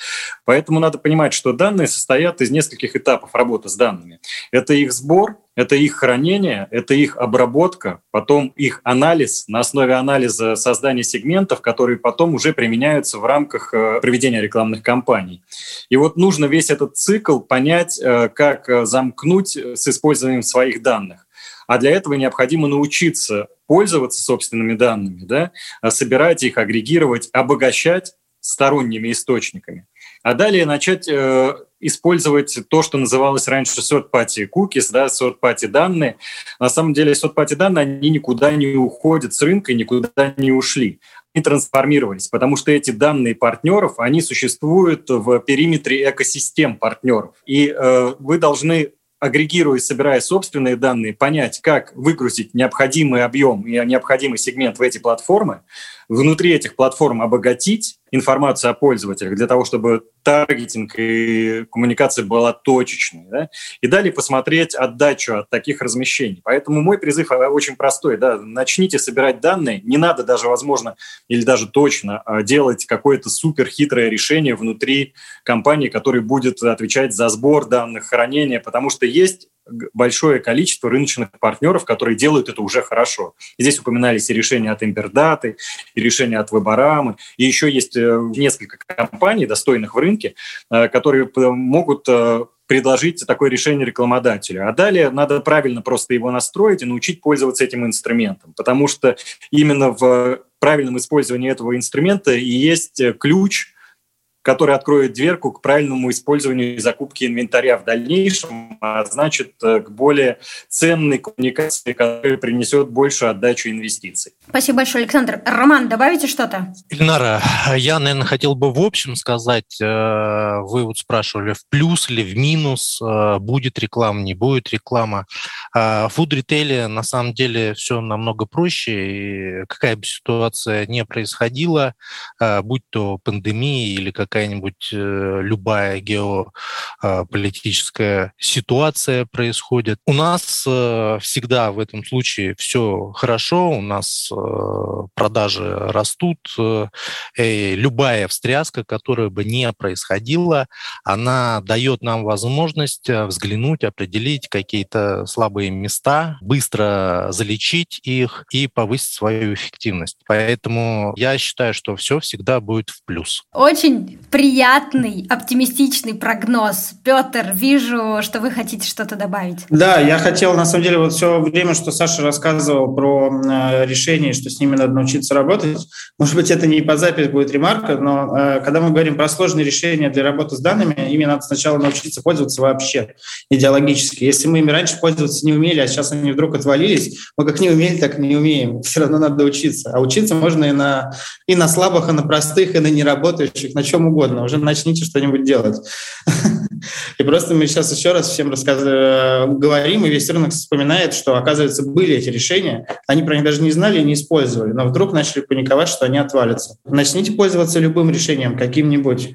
Поэтому надо понимать, что данные состоят из нескольких этапов работы с данными. Это их сбор, это их хранение, это их обработка, потом их анализ, на основе анализа создания сегментов, которые потом уже применяются в рамках э, проведения рекламных кампаний. И вот нужно весь этот цикл понять, э, как э, замкнуть с использованием своих данных. А для этого необходимо научиться пользоваться собственными данными, да, а собирать их, агрегировать, обогащать сторонними источниками. А далее начать э, использовать то, что называлось раньше third-party cookies, да, third-party данные. На самом деле third-party данные, они никуда не уходят с рынка никуда не ушли и трансформировались, потому что эти данные партнеров, они существуют в периметре экосистем партнеров. И э, вы должны агрегируя собирая собственные данные, понять, как выгрузить необходимый объем и необходимый сегмент в эти платформы, внутри этих платформ обогатить информацию о пользователях для того, чтобы таргетинг и коммуникация была точечной. Да? И далее посмотреть отдачу от таких размещений. Поэтому мой призыв э, очень простой. Да? Начните собирать данные. Не надо даже, возможно, или даже точно а, делать какое-то супер хитрое решение внутри компании, которое будет отвечать за сбор данных, хранение, потому что есть большое количество рыночных партнеров, которые делают это уже хорошо. Здесь упоминались и решения от Импердаты, и решения от Веборамы, и еще есть э, несколько компаний, достойных в рынке, э, которые могут э, предложить такое решение рекламодателю. А далее надо правильно просто его настроить и научить пользоваться этим инструментом, потому что именно в правильном использовании этого инструмента и есть ключ который откроет дверку к правильному использованию и закупке инвентаря в дальнейшем, а значит, э, к более ценной коммуникации, которая принесет большую отдачу инвестиций. Спасибо большое, Александр. Роман, добавите что-то? Ильнара, я, наверное, хотел бы в общем сказать, э, вы вот спрашивали, в плюс или в минус, э, будет реклама, не будет реклама. В фуд-ритейле на самом деле все намного проще, и какая бы ситуация ни происходила, будь то пандемия или как какая-нибудь э, любая геополитическая ситуация происходит. У нас э, всегда в этом случае все хорошо, у нас э, продажи растут, и любая встряска, которая бы не происходила, она дает нам возможность взглянуть, определить какие-то слабые места, быстро залечить их и повысить свою эффективность. Поэтому я считаю, что все всегда будет в плюс. Очень приятный, оптимистичный прогноз. Петр, вижу, что вы хотите что-то добавить. Да, я хотел, на самом деле, вот все время, что Саша рассказывал про э, решение, что с ними надо научиться работать, может быть, это не по запись будет ремарка, но э, когда мы говорим про сложные решения для работы с данными, ими надо сначала научиться пользоваться вообще идеологически. Если мы ими раньше пользоваться не умели, а сейчас они вдруг отвалились, мы как не умели, так и не умеем. Все равно надо учиться. А учиться можно и на, и на слабых, и на простых, и на неработающих, на чем угодно уже начните что-нибудь делать. И просто мы сейчас еще раз всем рассказываем, говорим, и весь рынок вспоминает, что, оказывается, были эти решения, они про них даже не знали и не использовали, но вдруг начали паниковать, что они отвалятся. Начните пользоваться любым решением, каким-нибудь.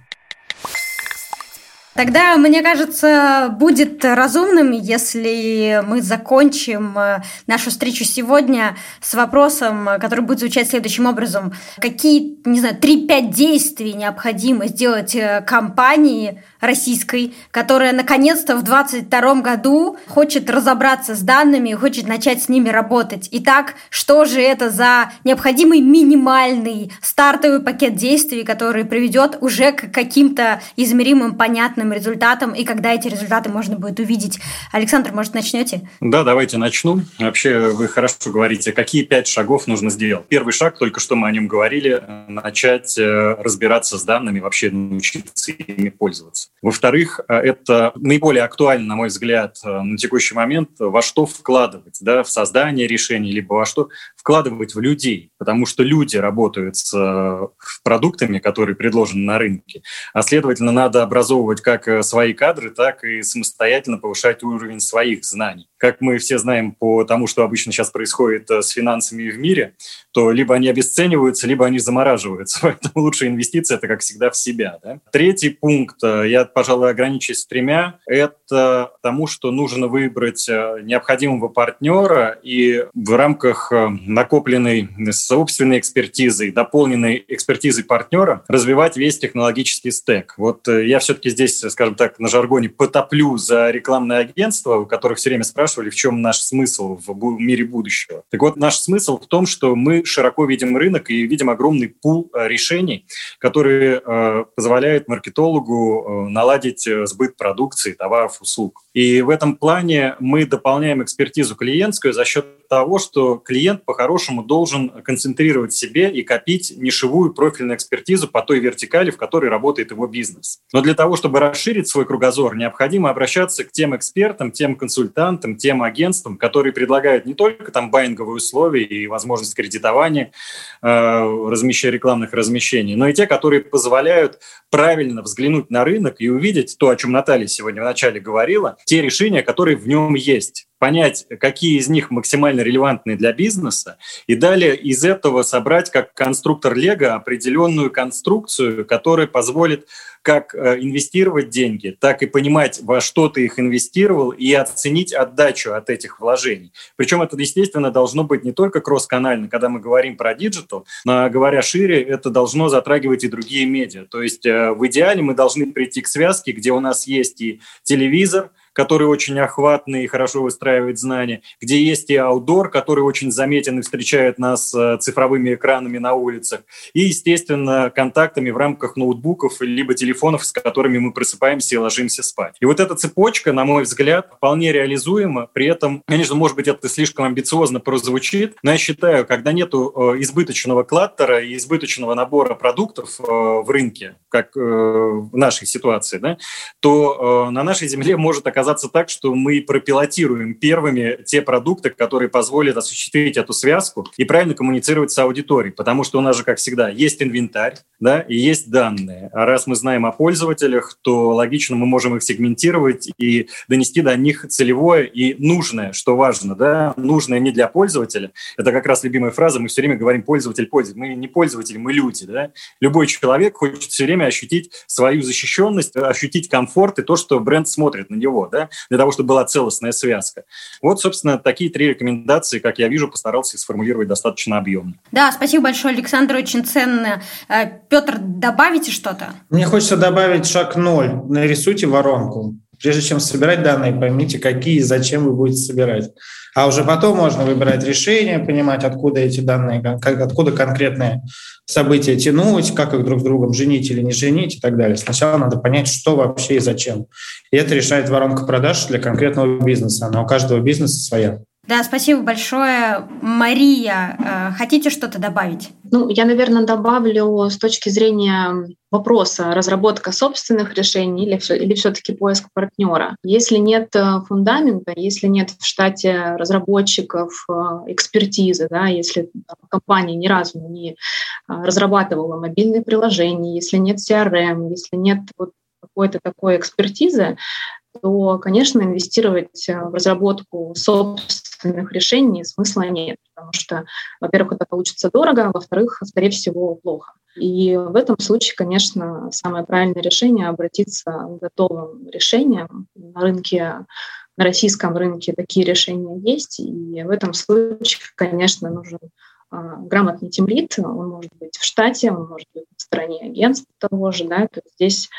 Тогда, мне кажется, будет разумным, если мы закончим э, нашу встречу сегодня с вопросом, который будет звучать следующим образом. Какие, не знаю, 3-5 действий необходимо сделать э, компании российской, которая наконец-то в 2022 году хочет разобраться с данными хочет начать с ними работать. Итак, что же это за необходимый минимальный стартовый пакет действий, который приведет уже к каким-то измеримым, понятным результатам и когда эти результаты можно будет увидеть. Александр, может, начнете? Да, давайте начну. Вообще, вы хорошо говорите, какие пять шагов нужно сделать. Первый шаг, только что мы о нем говорили, начать э, разбираться с данными, вообще научиться ими пользоваться. Во-вторых, э, это наиболее актуально, на мой взгляд, э, на текущий момент, во что вкладывать, да, в создание решений, либо во что вкладывать в людей, потому что люди работают с продуктами, которые предложены на рынке, а следовательно, надо образовывать как э, свои кадры, так и самостоятельно повышать уровень своих знаний. Как мы все знаем по тому, что обычно сейчас происходит э, с финансами в мире, то либо они обесцениваются, либо они замораживаются. Поэтому лучшая инвестиция – это, как всегда, в себя. Да? Третий пункт, э, я, пожалуй, ограничусь тремя, это тому, что нужно выбрать необходимого партнера и в рамках накопленной собственной экспертизы, дополненной экспертизой партнера развивать весь технологический стек. Вот я все-таки здесь скажем так, на жаргоне потоплю за рекламное агентство, у которых все время спрашивали, в чем наш смысл в мире будущего. Так вот, наш смысл в том, что мы широко видим рынок и видим огромный пул э, решений, которые э, позволяют маркетологу э, наладить э, сбыт продукции, товаров, услуг. И в этом плане мы дополняем экспертизу клиентскую за счет того, что клиент по-хорошему должен концентрировать себе и копить нишевую профильную экспертизу по той вертикали, в которой работает его бизнес. Но для того, чтобы расширить свой кругозор, необходимо обращаться к тем экспертам, тем консультантам, тем агентствам, которые предлагают не только там байинговые условия и возможность кредитования, э, рекламных размещений, но и те, которые позволяют правильно взглянуть на рынок и увидеть то, о чем Наталья сегодня вначале говорила, те решения, которые в нем есть понять, какие из них максимально релевантны для бизнеса, и далее из этого собрать как конструктор Лего определенную конструкцию, которая позволит как э, инвестировать деньги, так и понимать, во что ты их инвестировал, и оценить отдачу от этих вложений. Причем это, естественно, должно быть не только кросс-канально, когда мы говорим про digital, но говоря шире, это должно затрагивать и другие медиа. То есть э, в идеале мы должны прийти к связке, где у нас есть и телевизор, который очень охватный и хорошо выстраивает знания, где есть и аудор, который очень заметен и встречает нас э, цифровыми экранами на улицах, и, естественно, контактами в рамках ноутбуков либо телефонов, с которыми мы просыпаемся и ложимся спать. И вот эта цепочка, на мой взгляд, вполне реализуема. При этом, конечно, может быть, это слишком амбициозно прозвучит, но я считаю, когда нету э, избыточного клаттера и избыточного набора продуктов э, в рынке, как в нашей ситуации, да, то на нашей земле может оказаться так, что мы пропилотируем первыми те продукты, которые позволят осуществить эту связку и правильно коммуницировать с аудиторией. Потому что у нас же, как всегда, есть инвентарь да, и есть данные. А раз мы знаем о пользователях, то логично мы можем их сегментировать и донести до них целевое и нужное, что важно. Да? Нужное не для пользователя. Это как раз любимая фраза. Мы все время говорим пользователь, пользователь. Мы не пользователи, мы люди. Да? Любой человек хочет все время ощутить свою защищенность, ощутить комфорт и то, что бренд смотрит на него, да? для того, чтобы была целостная связка. Вот, собственно, такие три рекомендации, как я вижу, постарался сформулировать достаточно объемно. Да, спасибо большое, Александр, очень ценно. Э, Петр, добавите что-то? Мне хочется добавить шаг ноль. Нарисуйте воронку. Прежде чем собирать данные, поймите, какие и зачем вы будете собирать. А уже потом можно выбирать решение, понимать, откуда эти данные, как, откуда конкретные события тянуть, как их друг с другом женить или не женить и так далее. Сначала надо понять, что вообще и зачем. И это решает воронка продаж для конкретного бизнеса. Она у каждого бизнеса своя. Да, спасибо большое. Мария, э, хотите что-то добавить? Ну, я, наверное, добавлю с точки зрения вопроса разработка собственных решений или, все, или все-таки поиск партнера. Если нет э, фундамента, если нет в штате разработчиков, э, экспертизы, да, если компания ни разу не разрабатывала мобильные приложения, если нет CRM, если нет вот какой-то такой экспертизы, то, конечно, инвестировать в разработку собственных решений смысла нет, потому что, во-первых, это получится дорого, во-вторых, скорее всего, плохо. И в этом случае, конечно, самое правильное решение — обратиться к готовым решениям. На рынке, на российском рынке такие решения есть, и в этом случае, конечно, нужен а, грамотный тимлит, он может быть в штате, он может быть в стороне агентства того же, да, то есть здесь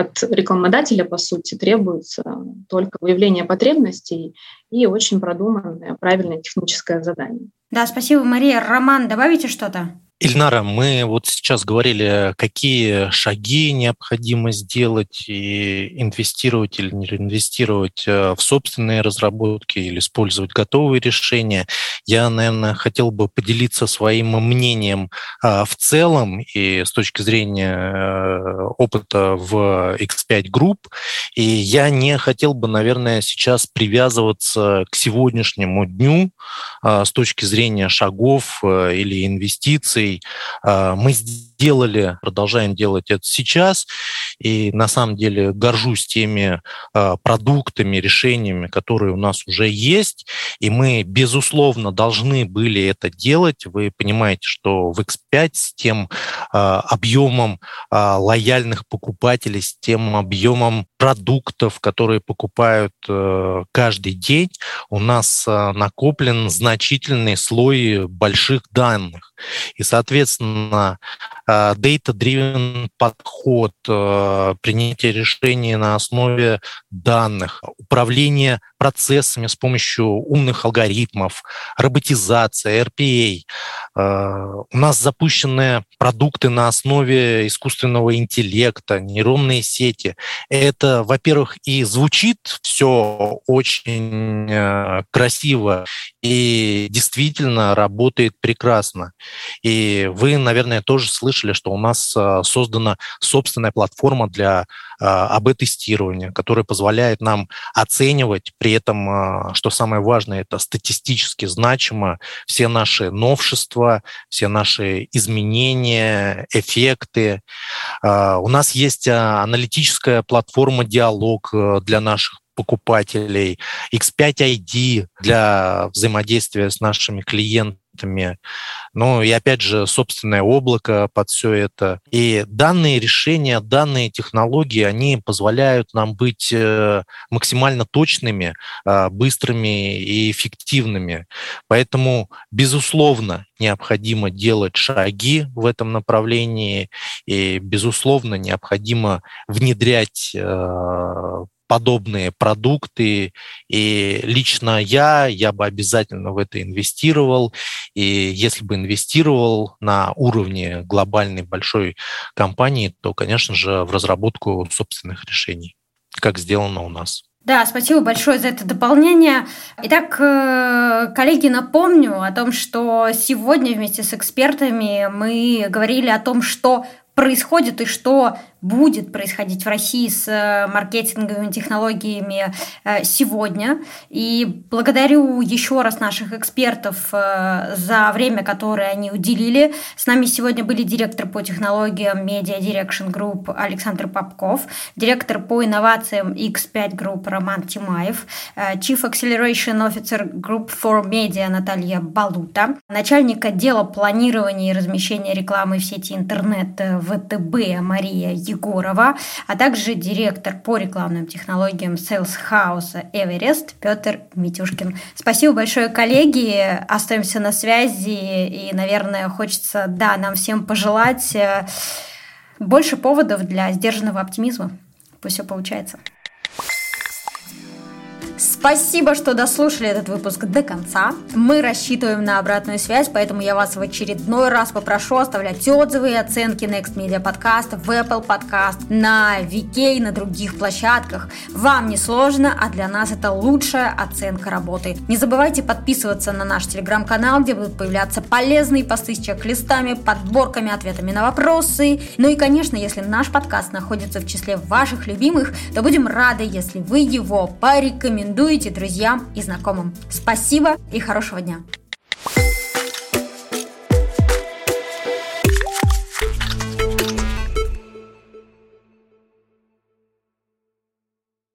от рекламодателя, по сути, требуется только выявление потребностей и очень продуманное, правильное техническое задание. Да, спасибо, Мария. Роман, добавите что-то? Ильнара, мы вот сейчас говорили, какие шаги необходимо сделать и инвестировать или не инвестировать э, в собственные разработки или использовать готовые решения. Я, наверное, хотел бы поделиться своим мнением а, в целом и с точки зрения э, опыта в X5 Group. И я не хотел бы, наверное, сейчас привязываться к сегодняшнему дню а, с точки зрения шагов э, или инвестиций, историй. А, мы сделали, продолжаем делать это сейчас, и на самом деле горжусь теми а, продуктами, решениями, которые у нас уже есть, и мы, безусловно, должны были это делать. Вы понимаете, что в X5 с тем а, объемом лояльных покупателей, с тем объемом продуктов, которые покупают э, каждый день, у нас накоплен значительный слой больших данных. И, соответственно, а, data-driven подход, принятие решений на основе данных, управление процессами с помощью умных алгоритмов, роботизация, RPA. У нас запущены продукты на основе искусственного интеллекта, нейронные сети. Это, во-первых, и звучит все очень красиво и действительно работает прекрасно. И вы, наверное, тоже слышали, что у нас а, создана собственная платформа для а, АБ-тестирования, которая позволяет нам оценивать, при этом, а, что самое важное, это статистически значимо, все наши новшества, все наши изменения, эффекты. У нас есть аналитическая платформа «Диалог» э, для наших покупателей, X5 ID для взаимодействия с нашими клиентами, ну и опять же собственное облако под все это. И данные решения, данные технологии, они позволяют нам быть э, максимально точными, а, быстрыми и эффективными. Поэтому, безусловно, необходимо делать шаги в этом направлении, и, безусловно, необходимо внедрять э, подобные продукты. И лично я, я бы обязательно в это инвестировал. И если бы инвестировал на уровне глобальной большой компании, то, конечно же, в разработку собственных решений, как сделано у нас. Да, спасибо большое за это дополнение. Итак, э, коллеги, напомню о том, что сегодня вместе с экспертами мы говорили о том, что происходит и что будет происходить в России с э, маркетинговыми технологиями э, сегодня. И благодарю еще раз наших экспертов э, за время, которое они уделили. С нами сегодня были директор по технологиям Media Direction Group Александр Попков, директор по инновациям X5 Group Роман Тимаев, Chief Acceleration Officer Group for Media Наталья Балута, начальник отдела планирования и размещения рекламы в сети интернет ВТБ Мария Егорова, а также директор по рекламным технологиям Sales House Эверест Петр Митюшкин. Спасибо большое, коллеги. Остаемся на связи. И, наверное, хочется, да, нам всем пожелать э, больше поводов для сдержанного оптимизма. Пусть все получается. Спасибо, что дослушали этот выпуск до конца. Мы рассчитываем на обратную связь, поэтому я вас в очередной раз попрошу оставлять отзывы и оценки Next Media Podcast в Apple Podcast, на VK, и на других площадках. Вам не сложно, а для нас это лучшая оценка работы. Не забывайте подписываться на наш телеграм-канал, где будут появляться полезные посты с чек-листами, подборками, ответами на вопросы. Ну и, конечно, если наш подкаст находится в числе ваших любимых, то будем рады, если вы его порекомендуете рекомендуете друзьям и знакомым. Спасибо и хорошего дня!